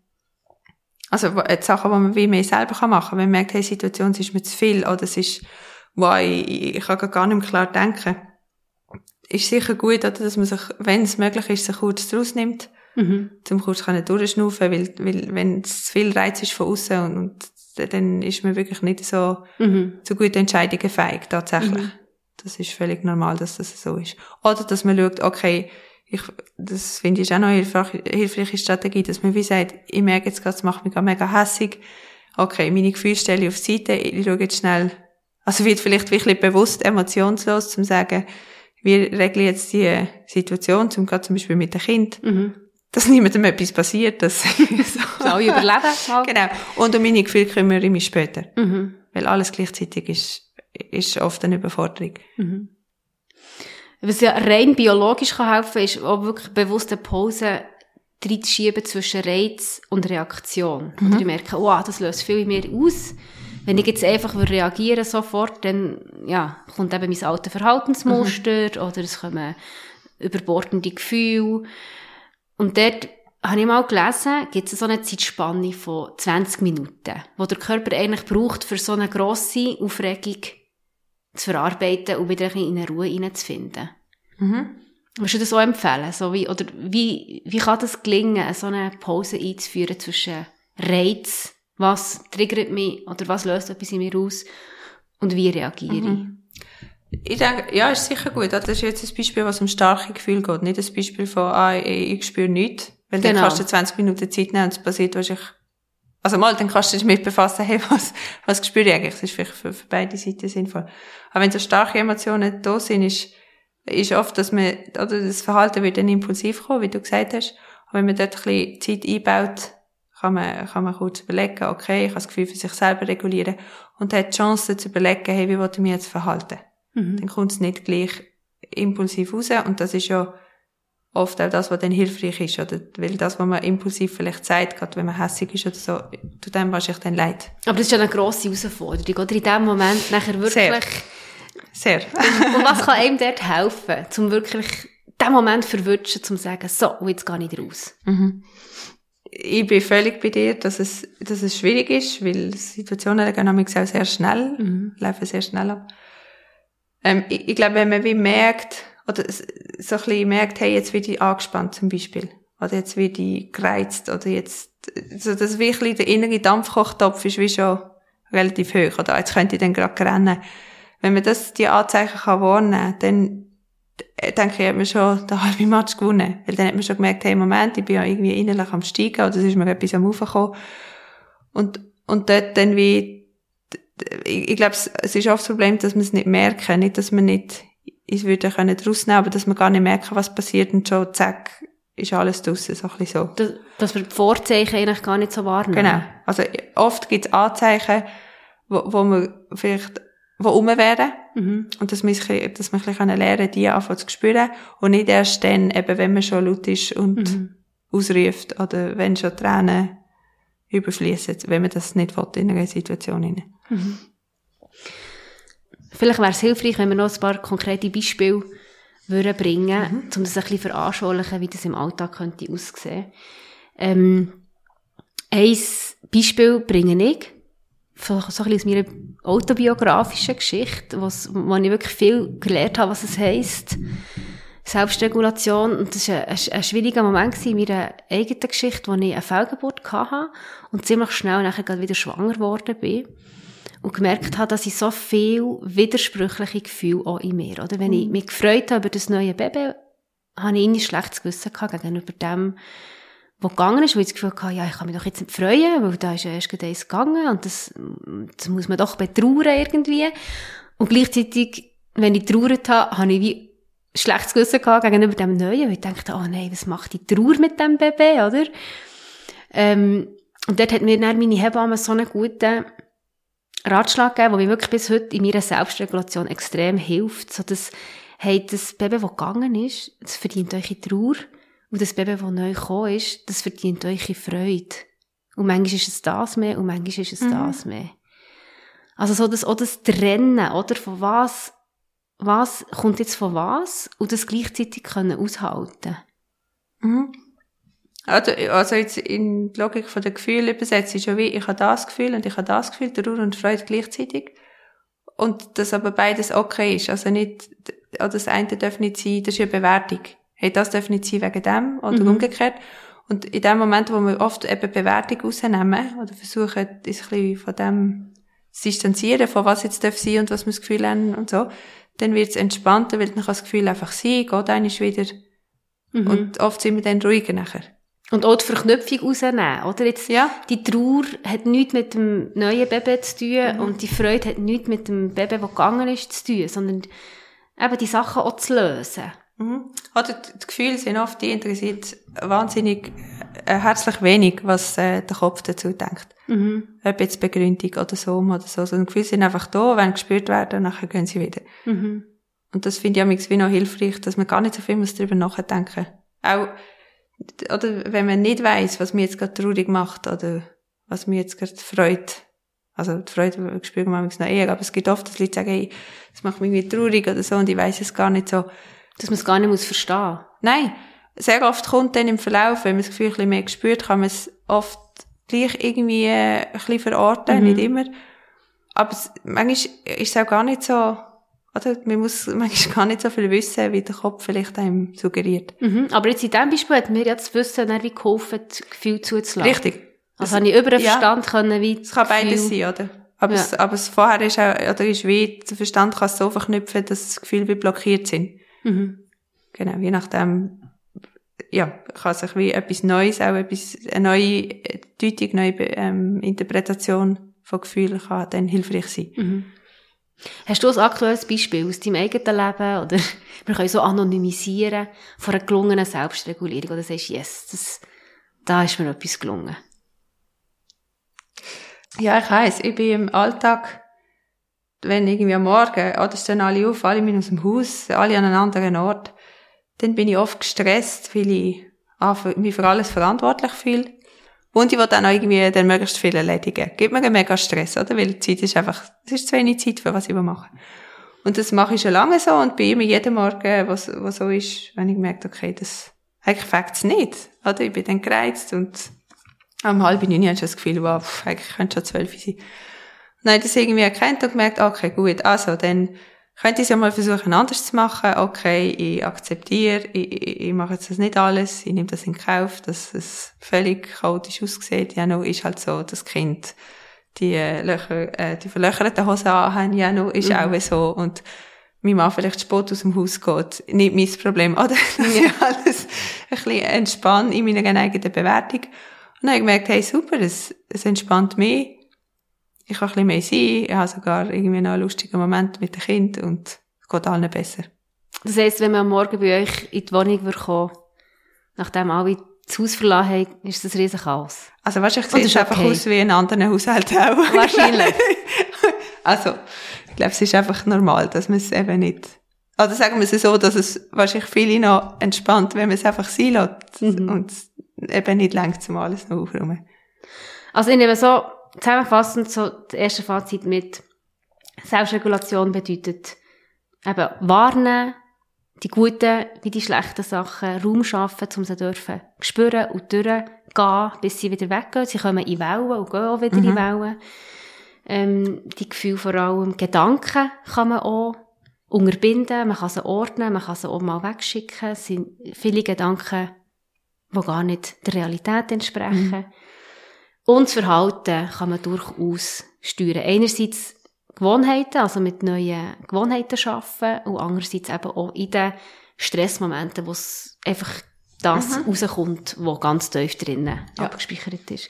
also die Sachen, die man wie mehr selber machen kann, wenn man merkt, hey, die Situation ist mir zu viel, oder es ist, wo ich, ich kann gar nicht mehr klar denken. Ist sicher gut, oder, dass man sich, wenn es möglich ist, sich kurz draus nimmt, mhm. zum kurz können durchschnaufen, weil, weil, wenn es zu viel Reiz ist von außen und, und dann ist man wirklich nicht so, mhm. so gute Entscheidungen fähig, tatsächlich. Mhm. Das ist völlig normal, dass das so ist. Oder, dass man schaut, okay, ich, das finde ich auch noch eine hilfreiche Strategie, dass man wie sagt, ich merke jetzt gerade, es macht mich gerade mega hässig. Okay, meine Gefühle stelle ich auf die Seite, ich schaue jetzt schnell, also wird vielleicht wirklich bewusst emotionslos, zum sagen, wir regeln jetzt die Situation, zum gerade zum Beispiel mit dem Kind, mhm. dass niemandem etwas passiert, dass *laughs* *laughs* so. alle überleben. Genau. Und um meine Gefühle kümmere ich mich später. Mhm. Weil alles gleichzeitig ist, ist oft eine Überforderung. Mhm. Was ja rein biologisch kann helfen, ist auch wirklich bewusste Pause reinzuschieben zwischen Reiz und Reaktion. Mhm. Oder ich merke, oh, das löst viel in mir aus. Wenn ich jetzt einfach reagieren sofort, dann, ja, kommt eben mein altes Verhaltensmuster mhm. oder es kommen überbordende Gefühle. Und dort habe ich mal gelesen, gibt es so eine Zeitspanne von 20 Minuten, wo der Körper eigentlich braucht, für so eine grosse Aufregung zu verarbeiten und wieder in eine Ruhe hineinzufinden. Mhm. Würdest du das auch empfehlen? So wie, oder wie, wie kann das gelingen, so eine Pause einzuführen zwischen Reiz, was triggert mich oder was löst etwas in mir aus und wie reagiere mhm. ich? Ich denke, ja, ist sicher gut. Das ist jetzt ein Beispiel, was um starke Gefühle geht. Nicht ein Beispiel von, ah, ich, ich spüre nichts. Weil genau. dann kannst du 20 Minuten Zeit nehmen und es passiert wahrscheinlich, also mal, dann kannst du dich damit befassen, *laughs* hey, was, was spüre ich eigentlich? Das ist vielleicht für, für beide Seiten sinnvoll. Aber wenn so starke Emotionen da sind, ist, ist oft, dass man, oder das Verhalten wird dann impulsiv kommen, wie du gesagt hast. Und wenn man dort ein bisschen Zeit einbaut, kann man, kann man kurz überlegen, okay, ich habe das Gefühl für sich selber regulieren und hat die Chance zu überlegen, hey, wie will ich mich jetzt verhalten? Mhm. Dann kommt es nicht gleich impulsiv raus und das ist ja oft auch das, was dann hilfreich ist, oder? Weil das, was man impulsiv vielleicht sagt, gerade wenn man hässig ist oder so, tut dem wahrscheinlich dann leid. Aber das ist ja eine grosse Herausforderung, oder? In dem Moment nachher wirklich... Sehr. Sehr. und was *laughs* kann einem dort helfen, um wirklich den Moment verwünschen, um zu sagen, so, und jetzt gehe ich raus? Mhm. Ich bin völlig bei dir, dass es, dass es schwierig ist, weil Situationen gehen auch sehr schnell, mhm. laufen sehr schnell ab. Ähm, ich, ich glaube, wenn man wie merkt, oder so ein bisschen merkt, hey, jetzt werde ich angespannt zum Beispiel. Oder jetzt werde ich gereizt. Oder jetzt, so das wirklich der innere Dampfkochtopf ist wie schon relativ hoch. Oder jetzt könnte ich dann gerade rennen. Wenn man das, die Anzeichen kann warnen, dann denke ich, hat man schon den halben Match gewonnen. Weil dann hat man schon gemerkt, hey, Moment, ich bin ja irgendwie innerlich am Steigen, oder es ist mir etwas am Aufkommen. Und, und dort dann wie, ich, ich glaube, es ist oft das Problem, dass man es nicht merken, nicht, dass man nicht ich würde können draus nehmen, aber dass man gar nicht merken, was passiert und schon zack, ist alles draussen, so ein bisschen so. Dass, dass wir die Vorzeichen eigentlich gar nicht so wahrnehmen. Genau. Also oft gibt es Anzeichen, wo, wo man vielleicht wo rum wären. Mhm. Und dass man, dass man ein lernen kann, die anfangen zu spüren. Und nicht erst dann, eben, wenn man schon laut ist und mhm. ausruft oder wenn schon Tränen überfließen, wenn man das nicht will in einer Situation. Mhm. Vielleicht wäre es hilfreich, wenn wir noch ein paar konkrete Beispiele würden bringen, mhm. um das ein bisschen veranschaulichen, wie das im Alltag könnte aussehen. Ähm, ein Beispiel bringe ich, so, ein bisschen aus meiner autobiografischen Geschichte, was, wo ich wirklich viel gelernt habe, was es heisst. Selbstregulation. Und das war ein, ein, ein schwieriger Moment in meiner eigenen Geschichte, wo ich eine Fehlgeburt hatte und ziemlich schnell nachher wieder schwanger geworden bin und gemerkt habe, dass ich so viel widersprüchliche Gefühle auch in mir, oder? Wenn ich mhm. mich gefreut habe über das neue Baby, habe ich ein schlechtes Gewissen gehabt gegenüber dem, was gegangen ist, weil ich das Gefühl hatte, ja, ich kann mich doch jetzt nicht freuen, weil da ist ja erst eins gegangen und das, das muss man doch betrauern irgendwie. Und gleichzeitig, wenn ich trauert habe, habe ich wie schlechtes Gewissen gehabt gegenüber dem Neuen, weil ich dachte, oh nein, was macht die Trauer mit dem Baby, oder? Ähm, und dort hat mir dann meine Hebamme so einen guten Ratschlag gegeben, der mir wirklich bis heute in meiner Selbstregulation extrem hilft, so dass, hey, das Baby, das gegangen ist, das verdient euch Trauer. Und das Baby, das neu gekommen ist, das verdient euch Freude. Und manchmal ist es das mehr und manchmal ist es mhm. das mehr. Also so das, auch das Trennen, oder? Von was, was kommt jetzt von was? Und das gleichzeitig können aushalten. Mhm. Also, also jetzt in die Logik von der Gefühle übersetzt ist ja wie, ich habe das Gefühl und ich habe das Gefühl, Trauer und Freude gleichzeitig. Und dass aber beides okay ist. Also nicht, oder das eine darf nicht sein, das ist ja Bewertung. Hey, das darf nicht sein wegen dem oder mhm. umgekehrt. Und in dem Moment, wo wir oft eben Bewertung rausnehmen oder versuchen, uns ein bisschen von dem zu distanzieren, von was jetzt darf sein und was wir das Gefühl haben und so, dann wird es entspannter, weil dann kann das Gefühl einfach sein, geht eigentlich wieder. Mhm. Und oft sind wir dann ruhiger nachher. Und auch die Verknüpfung rausnehmen, oder? Jetzt, ja. die Trauer hat nichts mit dem neuen Baby zu tun mhm. und die Freude hat nichts mit dem Baby, das gegangen ist, zu tun, sondern eben die Sachen auch zu lösen. Mhm. Oder die Gefühle sind oft, die interessiert wahnsinnig äh, herzlich wenig, was äh, der Kopf dazu denkt. Mhm. Ob jetzt Begründung oder so oder so. Also die Gefühle sind einfach da, wenn gespürt werden, nachher gehen sie wieder. Mhm. Und das finde ich auch wie noch hilfreich, dass man gar nicht so viel muss darüber nachdenken Auch oder wenn man nicht weiß, was mir jetzt gerade traurig macht oder was mir jetzt gerade freut. Also die Freude spüren wir noch eher, aber es gibt oft, dass Leute sagen, hey, das macht mich irgendwie traurig oder so und ich weiß es gar nicht so. Dass man es gar nicht muss verstehen. Nein, sehr oft kommt dann im Verlauf, wenn man das Gefühl ein bisschen mehr spürt, kann man es oft gleich irgendwie äh, ein bisschen verorten, mhm. nicht immer. Aber es, manchmal ist es auch gar nicht so, oder? Man muss *laughs* manchmal gar nicht so viel wissen, wie der Kopf vielleicht einem suggeriert. Mhm. Aber jetzt in diesem Beispiel hat mir ja das Wissen wie geholfen, das Gefühl zuzulassen. Richtig. Also habe ich über den Verstand ja. können, wie Es kann beides sein, oder? Aber, ja. es, aber es vorher ist auch, oder ist wie, der Verstand kann es so verknüpfen, dass das Gefühl wie blockiert sind. Mhm. Genau, je nachdem, ja, kann sich wie etwas Neues, auch etwas, eine neue Deutung, neue ähm, Interpretation von Gefühlen kann dann hilfreich sein. Mhm. Hast du ein aktuelles Beispiel aus deinem eigenen Leben oder *laughs* wir können so anonymisieren von einer gelungenen Selbstregulierung oder sagst, yes, das, da ist mir etwas gelungen? Ja, ich weiss, ich bin im Alltag, wenn irgendwie am Morgen, oder stehen alle auf, alle aus dem Haus, alle an einem anderen Ort, dann bin ich oft gestresst, weil ich mich für alles verantwortlich fühle. Und ich will dann auch irgendwie dann möglichst viel erledigen. Gibt mir einen mega Stress, oder? Weil die Zeit ist einfach, es ist zu wenig Zeit für was ich mache. Und das mache ich schon lange so und bei immer jeden Morgen, was, was so ist, wenn ich merke, okay, das, eigentlich fängt es nicht, oder? Ich bin dann gereizt und am halb neun habe ich das Gefühl, wow, eigentlich könnte schon zwölf sein. Dann habe ich das irgendwie erkannt und gemerkt, okay, gut, also, dann könnte ich es ja mal versuchen, anders zu machen. Okay, ich akzeptiere, ich, ich, ich mache jetzt das nicht alles, ich nehme das in Kauf, dass es völlig chaotisch aussieht. Ja, noch ist halt so, das Kind die äh, Löcher, äh, die verlöcherten Hosen anhaben, ja, noch ist mhm. auch so. Und mein Mann vielleicht Sport aus dem Haus geht, nicht mein Problem, *laughs* oder? Das *laughs* ist alles ein bisschen entspannt in meiner eigenen Bewertung. Und dann habe ich gemerkt, hey, super, es, es entspannt mich ich kann ein bisschen mehr sein, ich habe sogar irgendwie noch einen lustigen Moment mit dem Kind und es geht allen besser. Das heisst, wenn man am Morgen bei euch in die Wohnung kommen nachdem alle das Haus verlassen haben, ist das ein riesen Chaos. Also wahrscheinlich sieht es einfach okay. aus wie in anderen Haushalten auch. *laughs* Wahrscheinlich. *laughs* also, ich glaube, es ist einfach normal, dass man es eben nicht oder sagen wir es so, dass es wahrscheinlich viele noch entspannt, wenn man es einfach sein lässt mhm. und eben nicht lang zum alles noch aufräumen. Also ich nehme so zusammenfassend so das erste Fazit mit Selbstregulation bedeutet eben warnen, die guten wie die schlechten Sachen Raum schaffen, um sie dürfen spüren und durchgehen, bis sie wieder weggehen. Sie kommen in Wellen und gehen auch wieder mhm. in Wellen. Ähm, die Gefühle vor allem, Gedanken kann man auch unterbinden, man kann sie ordnen, man kann sie auch mal wegschicken. Es sind viele Gedanken, die gar nicht der Realität entsprechen. Mhm. Und das Verhalten kann man durchaus steuern. Einerseits Gewohnheiten, also mit neuen Gewohnheiten schaffen und andererseits eben auch in den Stressmomenten, wo es einfach das mhm. rauskommt, was ganz tief drinnen ja. abgespeichert ist.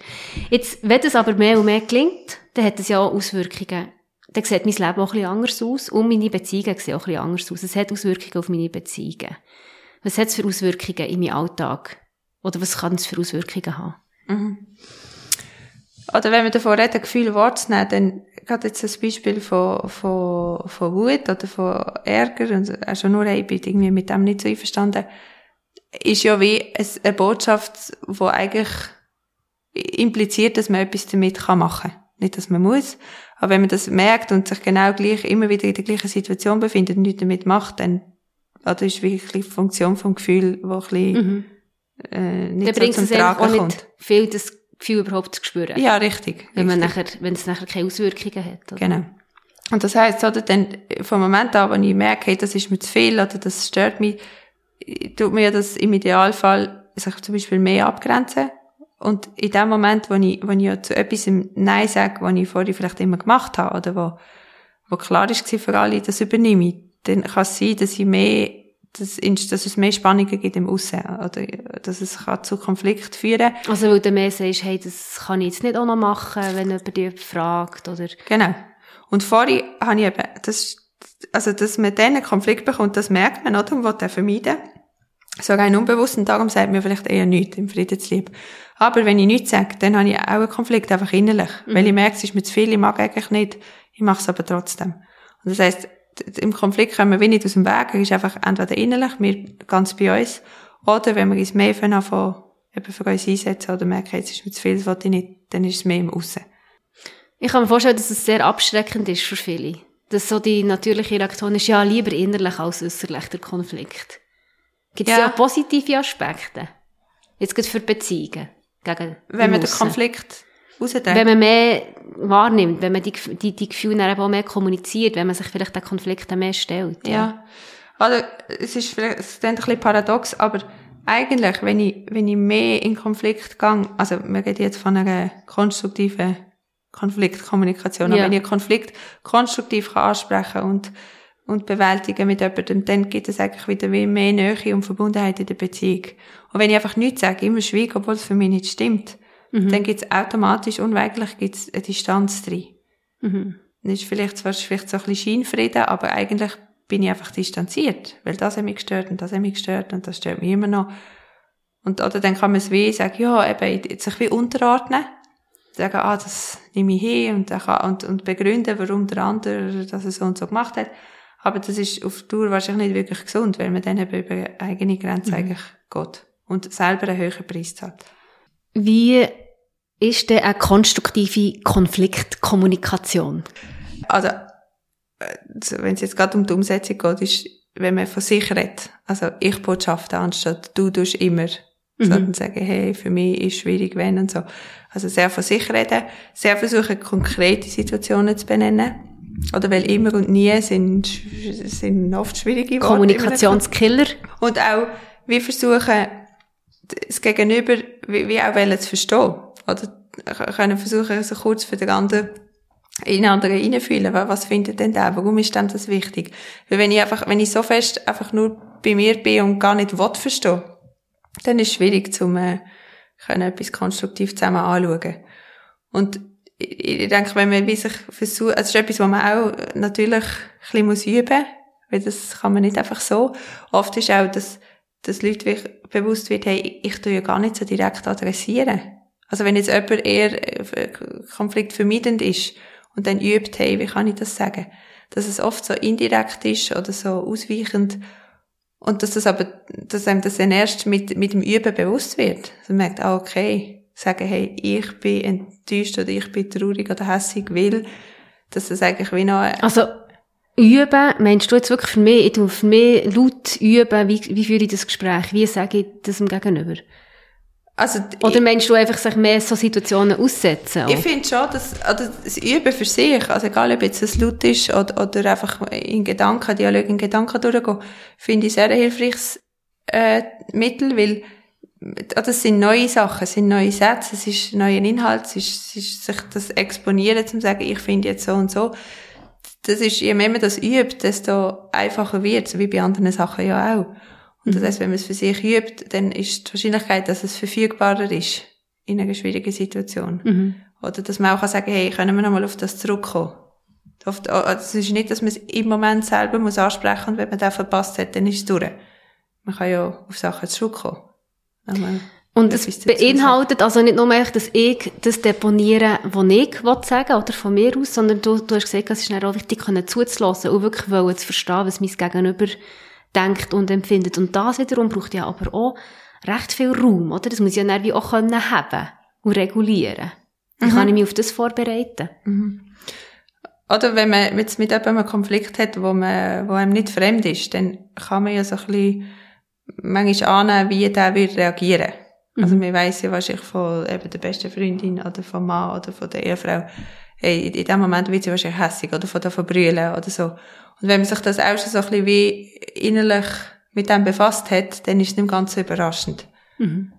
Jetzt, wenn es aber mehr und mehr gelingt, dann hat es ja auch Auswirkungen. Dann sieht mein Leben auch ein bisschen anders aus und meine Beziehungen sehen auch ein bisschen anders aus. Es hat Auswirkungen auf meine Beziehungen. Was hat es für Auswirkungen in meinem Alltag? Oder was kann es für Auswirkungen haben? Mhm. Oder wenn wir davon reden, Gefühl wahrzunehmen, dann gerade jetzt das Beispiel von, von, von Wut oder von Ärger, und also nur ich bin irgendwie mit dem nicht so einverstanden, ist ja wie eine Botschaft, die eigentlich impliziert, dass man etwas damit machen kann. Nicht, dass man muss. Aber wenn man das merkt und sich genau gleich immer wieder in der gleichen Situation befindet und nichts damit macht, dann oder ist wirklich die Funktion vom Gefühl, wo ein bisschen, mhm. äh, nicht dann so zum Tragen kommt. Nicht viel das Gefühl überhaupt zu spüren. Ja, richtig. Wenn man richtig. nachher, wenn es nachher keine Auswirkungen hat. Oder? Genau. Und das heisst, oder dann, vom Moment an, wenn ich merke, hey, das ist mir zu viel, oder das stört mich, tut mir das im Idealfall, sich zum Beispiel mehr abgrenzen. Und in dem Moment, wo ich, wo ich ja zu etwas Nein sage, was ich vorher vielleicht immer gemacht habe, oder wo, wo klar ist für alle, das übernehme ich, dann kann es sein, dass ich mehr dass, dass es mehr Spannungen gibt im Aussen, oder dass es kann zu Konflikt führen Also weil du mehr sagst, hey, das kann ich jetzt nicht auch noch machen, wenn jemand dich fragt, oder? Genau. Und vorher habe ich eben, das, also dass man dann einen Konflikt bekommt, das merkt man, oder? Und will den vermeiden. So rein unbewusst, und darum sagt mir vielleicht eher nichts im Friedenslieb. Aber wenn ich nichts sage, dann habe ich auch einen Konflikt, einfach innerlich. Mhm. Weil ich merke, es ist mir zu viel, ich mag eigentlich nicht, ich mache es aber trotzdem. Und das heisst, im Konflikt kommen wir wenig aus dem Weg. Er ist einfach entweder innerlich, wir ganz bei uns, oder wenn wir uns mehr von, eben für uns einsetzen oder merken, jetzt ist mir zu viel, das will ich nicht, dann ist es mehr im Aussen. Ich kann mir vorstellen, dass es sehr abschreckend ist für viele. Dass so die natürliche Reaktion ist, ja, lieber innerlich als äußerlich der Konflikt. Gibt es ja. ja. positive Aspekte? Jetzt geht für Beziehungen. Gegen Wenn man den Konflikt rausdreht. Wenn man mehr wahrnimmt, wenn man die, die, die Gefühle dann auch mehr kommuniziert, wenn man sich vielleicht den Konflikt mehr stellt. Ja. ja. Also, es ist vielleicht, es ist ein bisschen paradox, aber eigentlich, wenn ich, wenn ich mehr in Konflikt gehe, also, wir reden jetzt von einer konstruktiven Konfliktkommunikation, ja. wenn ich einen Konflikt konstruktiv kann ansprechen und, und bewältigen mit jemandem, dann gibt es eigentlich wieder mehr Nähe und Verbundenheit in der Beziehung. Und wenn ich einfach nichts sage, immer schweige, obwohl es für mich nicht stimmt, mhm. dann gibt es automatisch, unweigerlich gibt's eine Distanz drin. Mhm. Das ist vielleicht zwar vielleicht so ein bisschen Scheinfrieden, aber eigentlich bin ich einfach distanziert, weil das hat mich gestört und das hat mich gestört und das stört mich immer noch. Und, oder dann kann man es wie sagen, ja, eben, sich wie unterordnen. Sagen, ah, das nehme ich hin und, und, und begründen, warum der andere das so und so gemacht hat. Aber das ist auf Dauer wahrscheinlich nicht wirklich gesund, weil man dann eben über eigene Grenzen mhm. eigentlich geht und selber einen höheren Preis zahlt. Wie ist denn eine konstruktive Konfliktkommunikation? Also, wenn es jetzt gerade um die Umsetzung geht, ist, wenn man von sich redet, also ich Botschaften anstatt du tust immer, mhm. sondern sagen, hey, für mich ist schwierig, wenn und so. Also sehr von sich reden, sehr versuchen, konkrete Situationen zu benennen. Oder weil immer und nie sind, sind oft schwierige Worte. Kommunikationskiller. Und auch, wir versuchen, das Gegenüber wie, wie auch wollen zu verstehen. Oder können versuchen, so kurz für den anderen in andere reinfühlen. Was findet denn der? Warum ist denn das wichtig? Weil wenn ich einfach, wenn ich so fest einfach nur bei mir bin und gar nicht will verstehen, dann ist es schwierig, zum, äh, können etwas konstruktiv zusammen anschauen. Und ich, ich denke, wenn man wie sich versucht, also es ist etwas, was man auch natürlich ein bisschen üben muss, weil das kann man nicht einfach so. Oft ist auch, dass, dass Leute bewusst wird, hey, ich tue ja gar nicht so direkt adressieren. Also wenn jetzt jemand eher äh, konfliktvermeidend ist und dann übt, hey, wie kann ich das sagen? Dass es oft so indirekt ist oder so ausweichend und dass das aber, dass einem das dann erst mit, mit dem Üben bewusst wird. Also man merkt, ah, okay, sagen, hey, ich bin enttäuscht oder ich bin traurig oder hässig, will, dass das eigentlich wie noch... Also, üben, meinst du jetzt wirklich für mich, ich tue für mich laut üben, wie, wie führe ich das Gespräch, wie sage ich das dem Gegenüber? Also, Oder meinst du einfach sich mehr so Situationen aussetzen? Ich finde schon, dass also das Üben für sich, also egal ob jetzt es laut ist oder, oder einfach in Gedanken, Dialog in Gedanken durchgehen, finde ich sehr ein hilfreiches äh, Mittel, weil also es sind neue Sachen, es sind neue Sätze, es ist neuer Inhalt, es ist, es ist sich das Exponieren, zum sagen, ich finde jetzt so und so. Das ist, je mehr man das übt, desto einfacher wird, so wie bei anderen Sachen ja auch. Und das heißt, wenn man es für sich übt, dann ist die Wahrscheinlichkeit, dass es verfügbarer ist in einer schwierigen Situation. Mhm. Oder dass man auch kann sagen, hey, können wir nochmal auf das zurückkommen? Oft, es ist nicht, dass man es im Moment selber muss ansprechen und wenn man das verpasst hat, dann ist es durch. Man kann ja auf Sachen zurückkommen. Und es beinhaltet also nicht nur, dass ich das deponiere, was ich sagen oder von mir aus, sondern du, du hast gesagt, es ist auch wichtig, zuzulassen und wirklich zu verstehen, was mein Gegenüber denkt und empfindet. Und das wiederum braucht ja aber auch recht viel Raum, oder? Das muss ja dann wie auch können haben und regulieren. Wie mhm. kann ich mich auf das vorbereiten? Mhm. Oder wenn man jetzt mit jemandem einen Konflikt hat, wo man, wo einem nicht fremd ist, dann kann man ja so ein bisschen manchmal annehmen, wie der wird reagieren. Mhm. Also man weiss ja wahrscheinlich von eben der besten Freundin oder vom Mann oder von der Ehefrau, hey, in dem Moment wird sie wahrscheinlich hässig oder von der Verbrüllen oder so. Und wenn man sich das auch schon so ein bisschen wie innerlich mit dem befasst hat, dann ist es nicht ganz so überraschend. Mhm.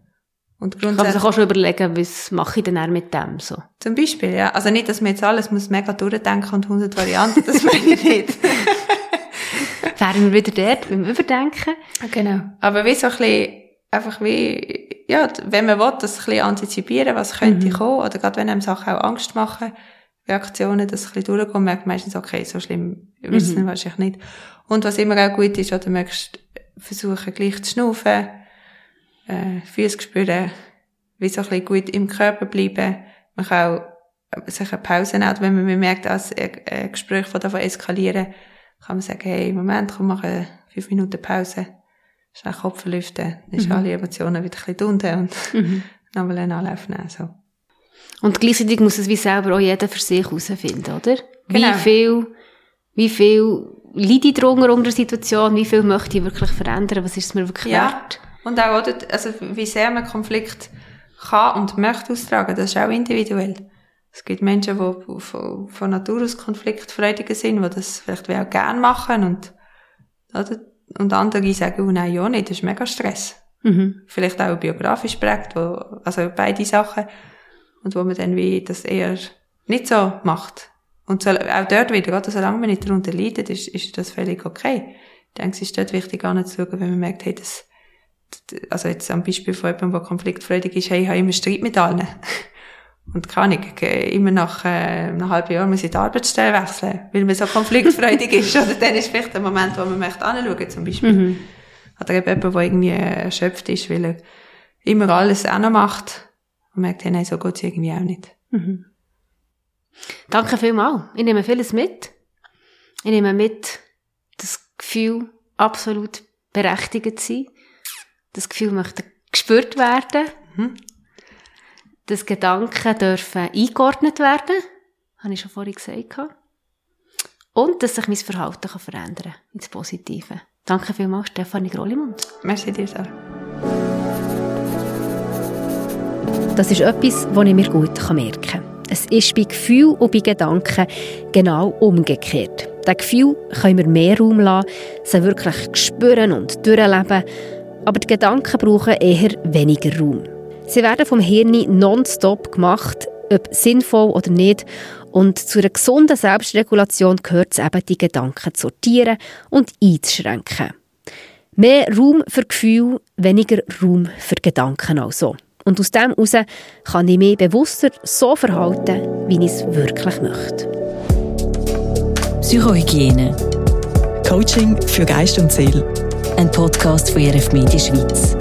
Und grundsätzlich. Kann man sich auch schon überlegen, was mache ich denn auch mit dem, so? Zum Beispiel, ja. Also nicht, dass man jetzt alles muss mega durchdenken und 100 Varianten, das *laughs* meine ich nicht. Wären wir wieder dort beim Überdenken. Genau. Aber wie so ein bisschen, einfach wie, ja, wenn man will, das ein bisschen antizipieren, was könnte mhm. kommen, oder gerade wenn einem Sachen auch Angst machen, Reaktionen, dass ein bisschen durchkommen, merkt meistens, okay, so schlimm wird es mhm. wahrscheinlich nicht. Und was immer auch gut ist, oder möchtest versuchen, gleich zu schnaufen, äh, Füße spüren, wie so ein bisschen gut im Körper bleiben. Man kann auch sich eine Pause nehmen, wenn man merkt, dass ein Gespräch von davon eskalieren, kann man sagen, hey, Moment, komm, machen fünf Minuten Pause, schnell Kopf lüften, dann ist mhm. alle Emotionen wieder ein bisschen drunter und mhm. *laughs* nochmal einen Anlauf nehmen, so. Und gleichzeitig muss es wie selber auch jeder für sich herausfinden, oder? Genau. Wie viel, wie viel leide ich drunter unter der Situation, wie viel möchte ich wirklich verändern, was ist es mir wirklich ja. wert? Und auch, oder, also, wie sehr man Konflikt kann und möchte austragen, das ist auch individuell. Es gibt Menschen, die von, von Natur aus konfliktfreudiger sind, die das vielleicht auch gerne machen und, oder? Und andere sagen, oh nein, ja nicht, das ist mega Stress. Mhm. Vielleicht auch biografisch prägt, wo, also beide Sachen, und wo man dann wie das eher nicht so macht. Und so, auch dort wieder, oder, solange man nicht darunter leidet, ist, ist das völlig okay. Ich denke, es ist dort wichtig anzuschauen, wenn man merkt, hey, das, also jetzt am Beispiel von jemandem, der konfliktfreudig ist, hey, ich habe immer Streit mit allen. Und kann ich immer nach äh, einem halben Jahr muss ich die Arbeitsstelle wechseln, weil man so konfliktfreudig ist. *laughs* Oder dann ist vielleicht der Moment, wo man möchte anschauen, zum Beispiel. Mhm. Oder eben jemand, der irgendwie erschöpft ist, weil er immer alles auch noch macht und merkt, hey, nein, so geht es irgendwie auch nicht. Mhm. Danke vielmals. Ich nehme vieles mit. Ich nehme mit das Gefühl, absolut berechtigt zu sein. Das Gefühl möchte gespürt werden. Mhm dass Gedanken dürfen eingeordnet werden, habe ich schon vorhin gesagt. Und dass sich mein Verhalten kann verändern kann, ins Positive. Danke vielmals, Stefanie Grollimund. Merci dir, Sarah. Das ist etwas, was ich mir gut merken kann. Es ist bei Gefühl und bei Gedanken genau umgekehrt. Das Gefühl können wir mehr Raum lassen, sie wirklich spüren und durchleben, aber die Gedanken brauchen eher weniger Raum. Sie werden vom Hirn nonstop gemacht, ob sinnvoll oder nicht. Und zu einer gesunden Selbstregulation gehört es eben, die Gedanken zu sortieren und einzuschränken. Mehr Raum für Gefühl, weniger Raum für Gedanken also. Und aus dem heraus kann ich mich bewusster so verhalten, wie ich es wirklich möchte. Psychohygiene. Coaching für Geist und Seele. Ein Podcast von RF Media Schweiz.